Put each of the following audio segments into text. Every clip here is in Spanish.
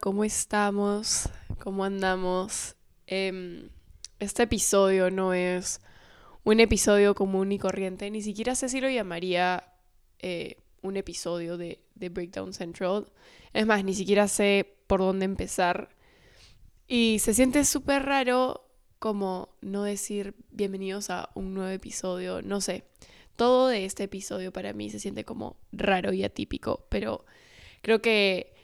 ¿cómo estamos? ¿Cómo andamos? Em, este episodio no es un episodio común y corriente, ni siquiera sé si lo llamaría eh, un episodio de, de Breakdown Central. Es más, ni siquiera sé por dónde empezar. Y se siente súper raro como no decir bienvenidos a un nuevo episodio, no sé. Todo de este episodio para mí se siente como raro y atípico, pero creo que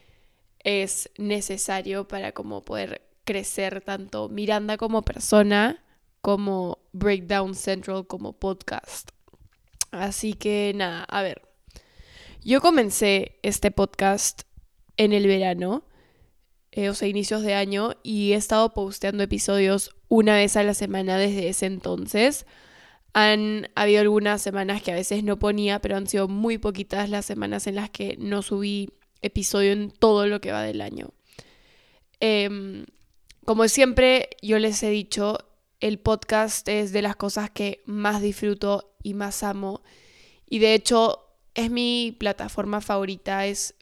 es necesario para como poder crecer tanto Miranda como persona como Breakdown Central como podcast. Así que nada, a ver. Yo comencé este podcast en el verano, eh, o sea, inicios de año, y he estado posteando episodios una vez a la semana desde ese entonces. Han habido algunas semanas que a veces no ponía, pero han sido muy poquitas las semanas en las que no subí episodio en todo lo que va del año. Em, como siempre, yo les he dicho, el podcast es de las cosas que más disfruto y más amo. Y de hecho, es mi plataforma favorita, es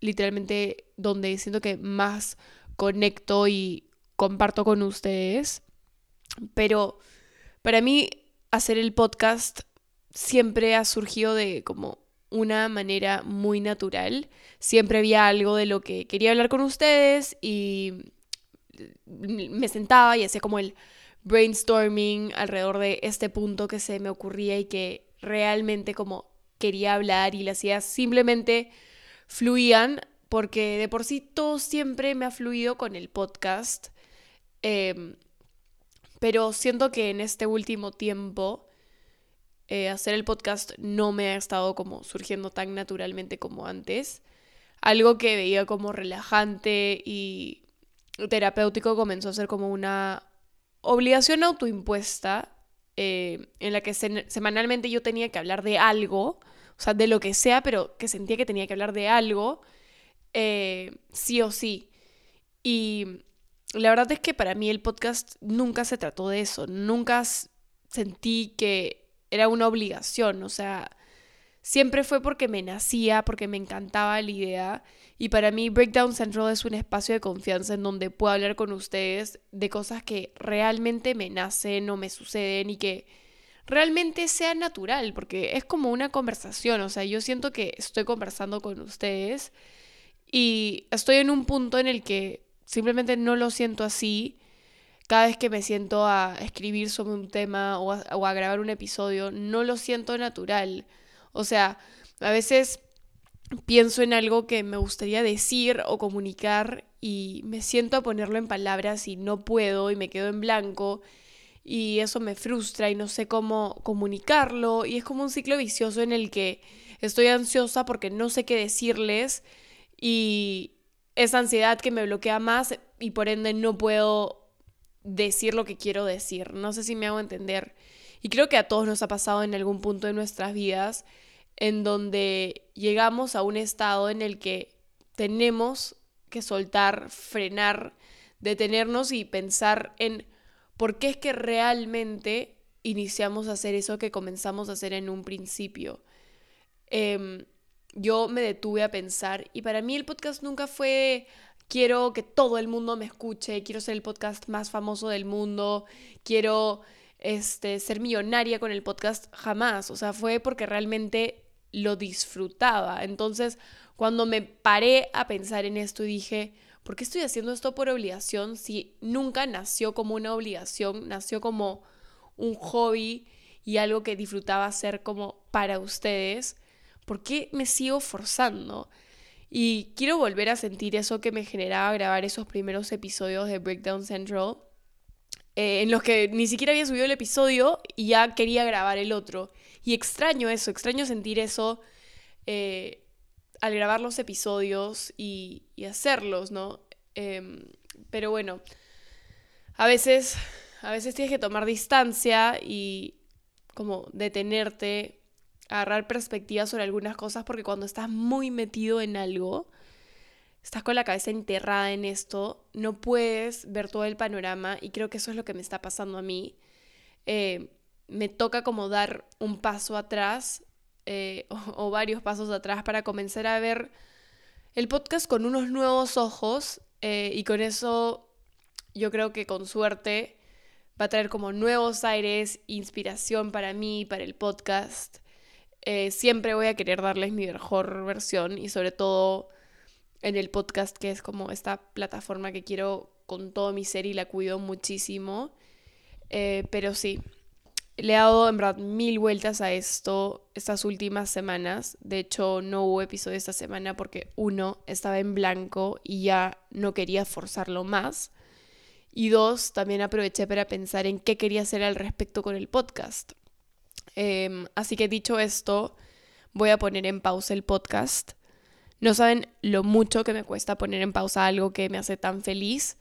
literalmente donde siento que más conecto y comparto con ustedes. Pero para mí, hacer el podcast siempre ha surgido de como una manera muy natural. Siempre había algo de lo que quería hablar con ustedes y me sentaba y hacía como el brainstorming alrededor de este punto que se me ocurría y que realmente como quería hablar y le hacía simplemente fluían porque de por sí todo siempre me ha fluido con el podcast. Em, pero siento que en este último tiempo eh, hacer el podcast no me ha estado como surgiendo tan naturalmente como antes. Algo que veía como relajante y terapéutico comenzó a ser como una obligación autoimpuesta eh, en la que semanalmente yo tenía que hablar de algo, o sea, de lo que sea, pero que sentía que tenía que hablar de algo, eh, sí o sí. Y la verdad es que para mí el podcast nunca se trató de eso, nunca sentí que era una obligación, o sea, siempre fue porque me nacía, porque me encantaba la idea. Y para mí Breakdown Central es un espacio de confianza en donde puedo hablar con ustedes de cosas que realmente me nacen o me suceden y que realmente sea natural, porque es como una conversación, o sea, yo siento que estoy conversando con ustedes y estoy en un punto en el que simplemente no lo siento así cada vez que me siento a escribir sobre un tema o a, grabar un episodio, no lo siento natural. O sea, a veces pienso en algo que me gustaría decir o comunicar y me siento a ponerlo en palabras y no puedo y me quedo en blanco y eso me frustra y no sé cómo comunicarlo y es como un ciclo vicioso en el que estoy ansiosa porque no sé qué decirles y esa ansiedad que me bloquea más y por ende no puedo decir lo que quiero decir. No sé si me hago entender. Y creo que a todos nos ha pasado en algún punto de nuestras vidas en donde llegamos a un estado en el que tenemos que soltar, frenar, detenernos y pensar en por qué es que realmente iniciamos a hacer eso que comenzamos a hacer en un principio. Em, yo me detuve a pensar y para mí el podcast nunca fue quiero que todo el mundo me escuche, quiero ser el podcast más famoso del mundo, quiero este, ser millonaria con el podcast, jamás. O sea, fue porque realmente lo disfrutaba. Entonces, cuando me paré a pensar en esto y dije, ¿por qué estoy haciendo esto por obligación si nunca nació como una obligación, nació como un hobby y algo que disfrutaba hacer como para ustedes? ¿Por qué me sigo forzando? Y quiero volver a sentir eso que me generaba grabar esos primeros episodios de Breakdown Central, eh, en los que ni siquiera había subido el episodio y ya quería grabar el otro. Y extraño eso, extraño sentir eso eh, al grabar los episodios y, hacerlos, ¿no? Em, pero bueno, a veces, a veces tienes que tomar distancia y como detenerte agarrar perspectiva sobre algunas cosas porque cuando estás muy metido en algo, estás con la cabeza enterrada en esto, no puedes ver todo el panorama y creo que eso es lo que me está pasando a mí. Eh, me toca como dar un paso atrás eh, o, varios pasos atrás para comenzar a ver el podcast con unos nuevos ojos Eh, y con eso yo creo que con suerte va a traer como nuevos aires, inspiración para mí, para el podcast. Eh, siempre voy a querer darles mi mejor versión y sobre todo en el podcast que es como esta plataforma que quiero con todo mi ser y la cuido muchísimo. Eh, pero sí, le he dado en verdad mil vueltas a esto estas últimas semanas. De hecho, no hubo episodio esta semana porque uno, estaba en blanco y ya no quería forzarlo más. Y dos, también aproveché para pensar en qué quería hacer al respecto con el podcast. Em, así que dicho esto, voy a poner en pausa el podcast. No saben lo mucho que me cuesta poner en pausa algo que me hace tan feliz,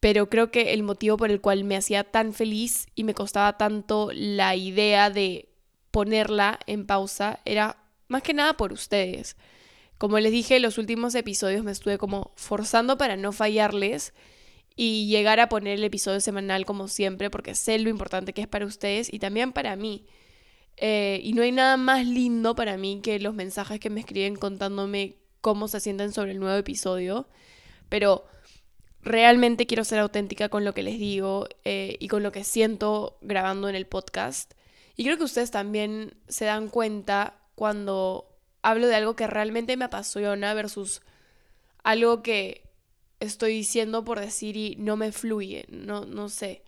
pero creo que el motivo por el cual me hacía tan feliz y me costaba tanto la idea de ponerla en pausa era más que nada por ustedes. Como les dije, en los últimos episodios me estuve como forzando para no fallarles y llegar a poner el episodio semanal como siempre, porque sé lo importante que es para ustedes y también para mí. Eh, y no hay nada más lindo para mí que los mensajes que me escriben contándome cómo se sienten sobre el nuevo episodio. Pero realmente quiero ser auténtica con lo que les digo eh, y con lo que siento grabando en el podcast. Y creo que ustedes también se dan cuenta cuando hablo de algo que realmente me apasiona versus algo que estoy diciendo por decir y no me fluye, no, no sé.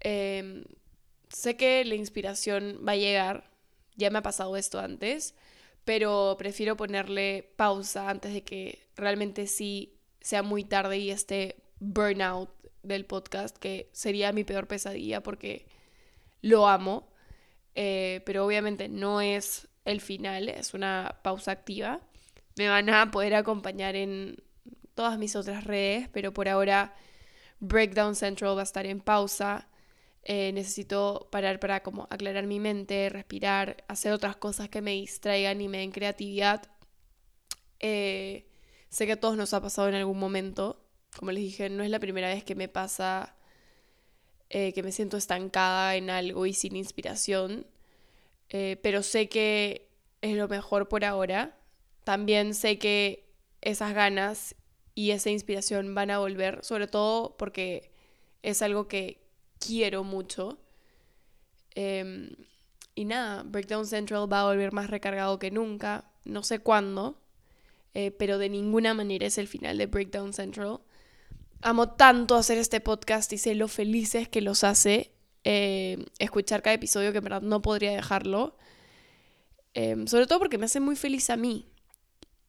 Em, sé que la inspiración va a llegar, ya me ha pasado esto antes, pero prefiero ponerle pausa antes de que realmente sí sea muy tarde y esté burnout del podcast, que sería mi peor pesadilla porque lo amo, eh, pero obviamente no es el final, es una pausa activa. Me van a poder acompañar en todas mis otras redes, pero por ahora Breakdown Central va a estar en pausa. Eh, necesito parar para como aclarar mi mente, respirar, hacer otras cosas que me distraigan y me den creatividad. Eh, sé que a todos nos ha pasado en algún momento. Como les dije, no es la primera vez que me pasa eh, que me siento estancada en algo y sin inspiración. pero sé que es lo mejor por ahora. También sé que esas ganas y esa inspiración van a volver, sobre todo porque es algo que quiero mucho. Em, y nada, Breakdown Central va a volver más recargado que nunca, no sé cuándo, eh, pero de ninguna manera es el final de Breakdown Central. Amo tanto hacer este podcast y sé lo felices que los hace eh, escuchar cada episodio que en verdad no podría dejarlo. Em, sobre todo porque me hace muy feliz a mí.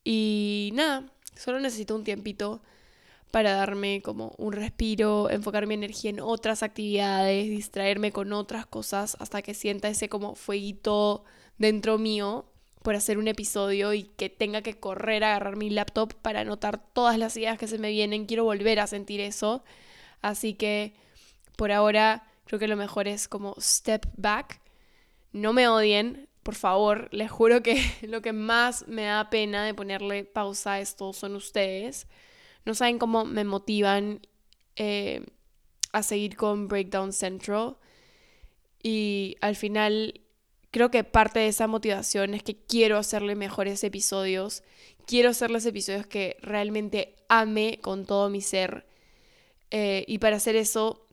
Y nada, Solo necesito un tiempito para darme como un respiro, enfocar mi energía en otras actividades, distraerme con otras cosas hasta que sienta ese como fueguito dentro mío por hacer un episodio y que tenga que correr a agarrar mi laptop para anotar todas las ideas que se me vienen. Quiero volver a sentir eso. Así que por ahora creo que lo mejor es como step back. No me odien, por favor, les juro que lo que más me da pena de ponerle pausa a esto son ustedes. No saben cómo me motivan eh, a seguir con Breakdown Central. Y al final creo que parte de esa motivación es que quiero hacerle mejores episodios. Quiero hacerles episodios que realmente ame con todo mi ser. Eh, y para hacer eso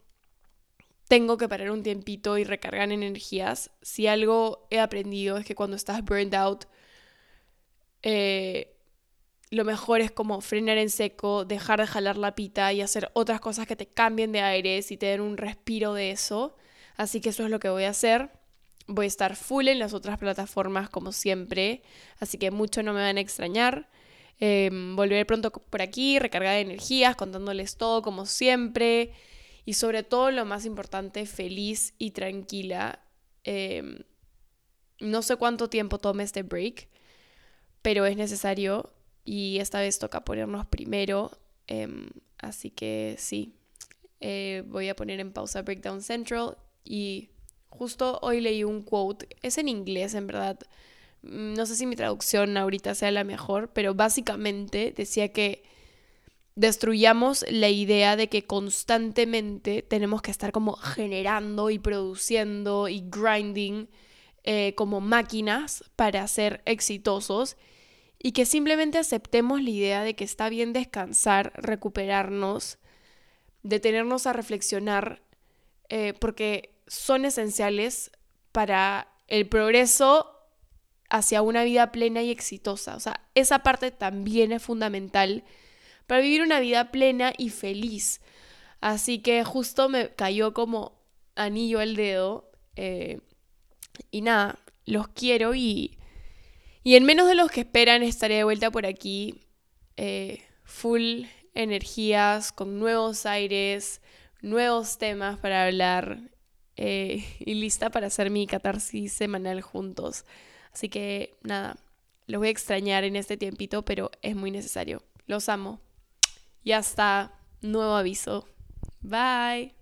tengo que parar un tiempito y recargar energías. Si algo he aprendido es que cuando estás burned out, eh, lo mejor es como frenar en seco, dejar de jalar la pita y hacer otras cosas que te cambien de aires y te den un respiro de eso. Así que eso es lo que voy a hacer. Voy a estar full en las otras plataformas como siempre, así que mucho no me van a extrañar. Em, volveré pronto por aquí, recargar de energías, contándoles todo como siempre y sobre todo lo más importante, feliz y tranquila. Em, no sé cuánto tiempo tome este break, pero es necesario y esta vez toca ponernos primero. Em, así que sí, eh, voy a poner en pausa Breakdown Central y justo hoy leí un quote, es en inglés en verdad. Mm, no sé si mi traducción ahorita sea la mejor, pero básicamente decía que destruyamos la idea de que constantemente tenemos que estar como generando y produciendo y grinding eh, como máquinas para ser exitosos y que simplemente aceptemos la idea de que está bien descansar, recuperarnos, detenernos a reflexionar, eh, porque son esenciales para el progreso hacia una vida plena y exitosa. O sea, esa parte también es fundamental para vivir una vida plena y feliz. Así que justo me cayó como anillo al dedo. Eh, y nada, los quiero y, y en menos de los que esperan estaré de vuelta por aquí. Eh, full energías, con nuevos aires, nuevos temas para hablar eh, y lista para hacer mi catarsis semanal juntos. Así que nada, los voy a extrañar en este tiempito, pero es muy necesario. Los amo. Y hasta nuevo aviso. Bye.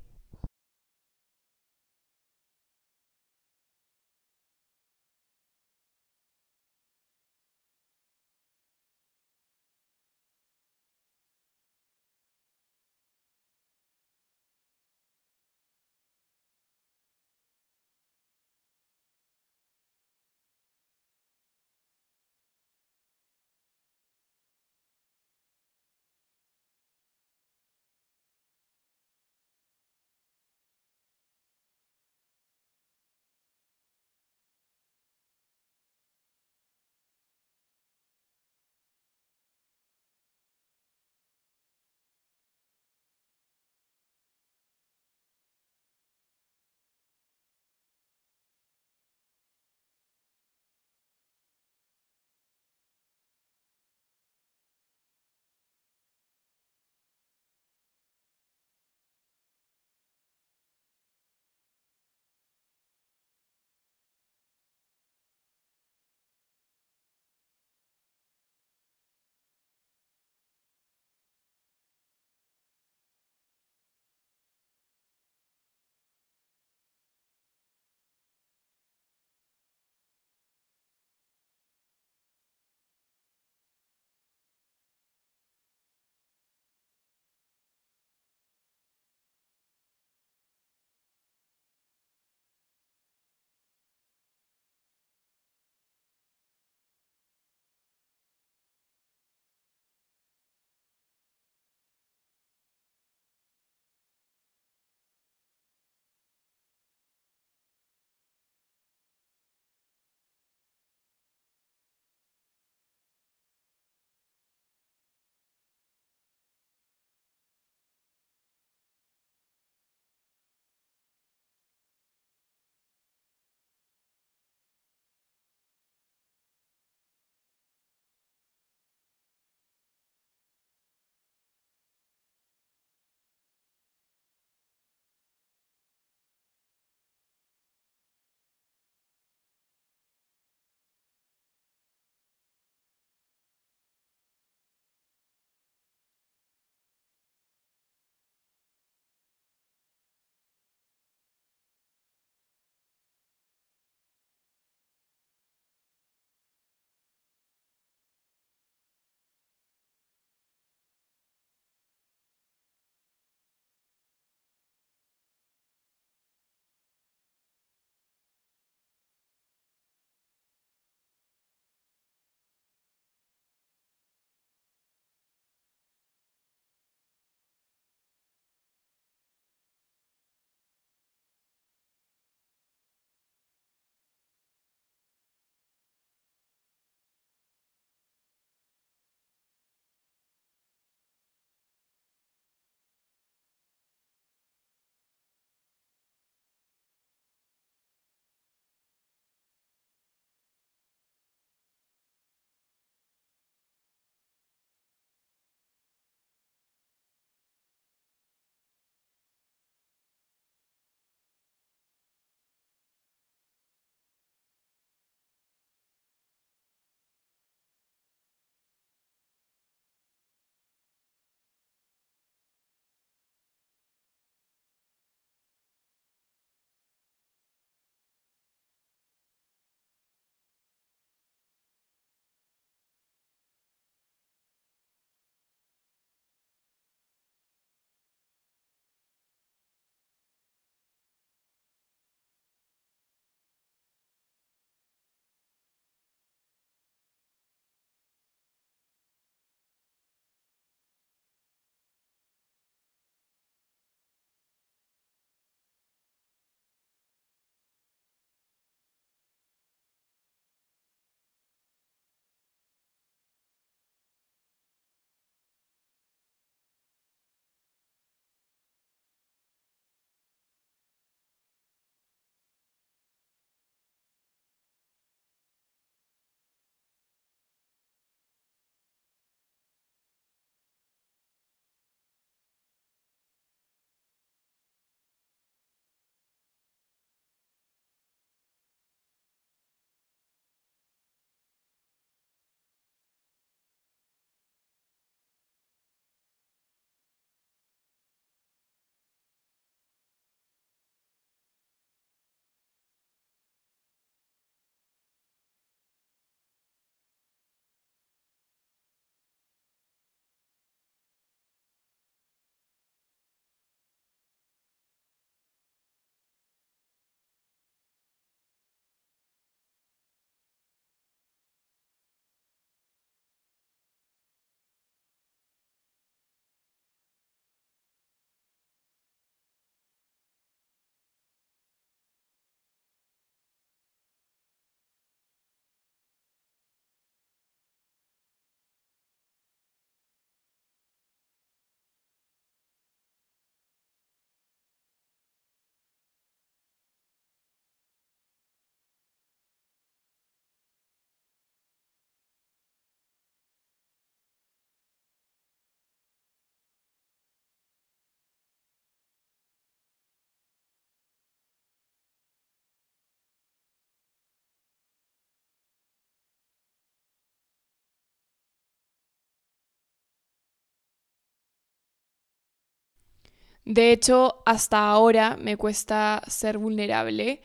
De hecho, hasta ahora me cuesta ser vulnerable.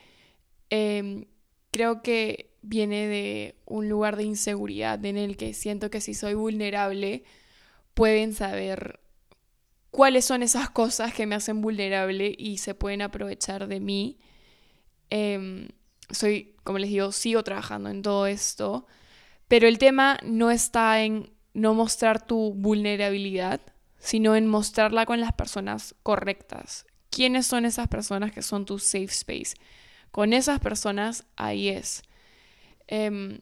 Em, creo que viene de un lugar de inseguridad en el que siento que si soy vulnerable pueden saber cuáles son esas cosas que me hacen vulnerable y se pueden aprovechar de mí. Em, soy, como les digo, sigo trabajando en todo esto, pero el tema no está en no mostrar tu vulnerabilidad, sino en mostrarla con las personas correctas. ¿Quiénes son esas personas que son tu safe space? Con esas personas ahí es. Em,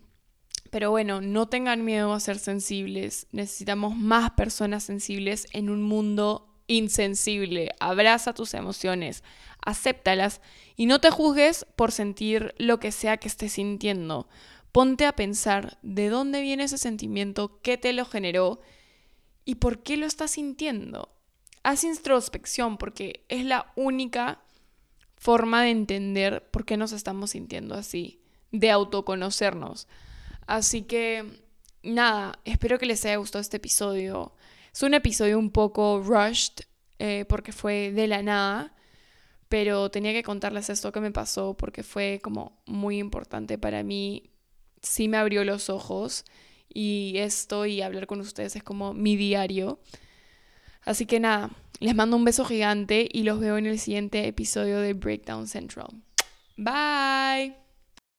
pero bueno, no tengan miedo a ser sensibles. Necesitamos más personas sensibles en un mundo insensible. Abraza tus emociones, acéptalas y no te juzgues por sentir lo que sea que estés sintiendo. Ponte a pensar de dónde viene ese sentimiento, qué te lo generó y por qué lo estás sintiendo. Haz introspección porque es la única forma de entender por qué nos estamos sintiendo así, de autoconocernos. Así que, nada, espero que les haya gustado este episodio. Es un episodio un poco rushed eh, porque fue de la nada, pero tenía que contarles esto que me pasó porque fue como muy importante para mí. Sí me abrió los ojos y esto y hablar con ustedes es como mi diario. Así que nada, les mando un beso gigante y los veo en el siguiente episodio de Breakdown Central. Bye.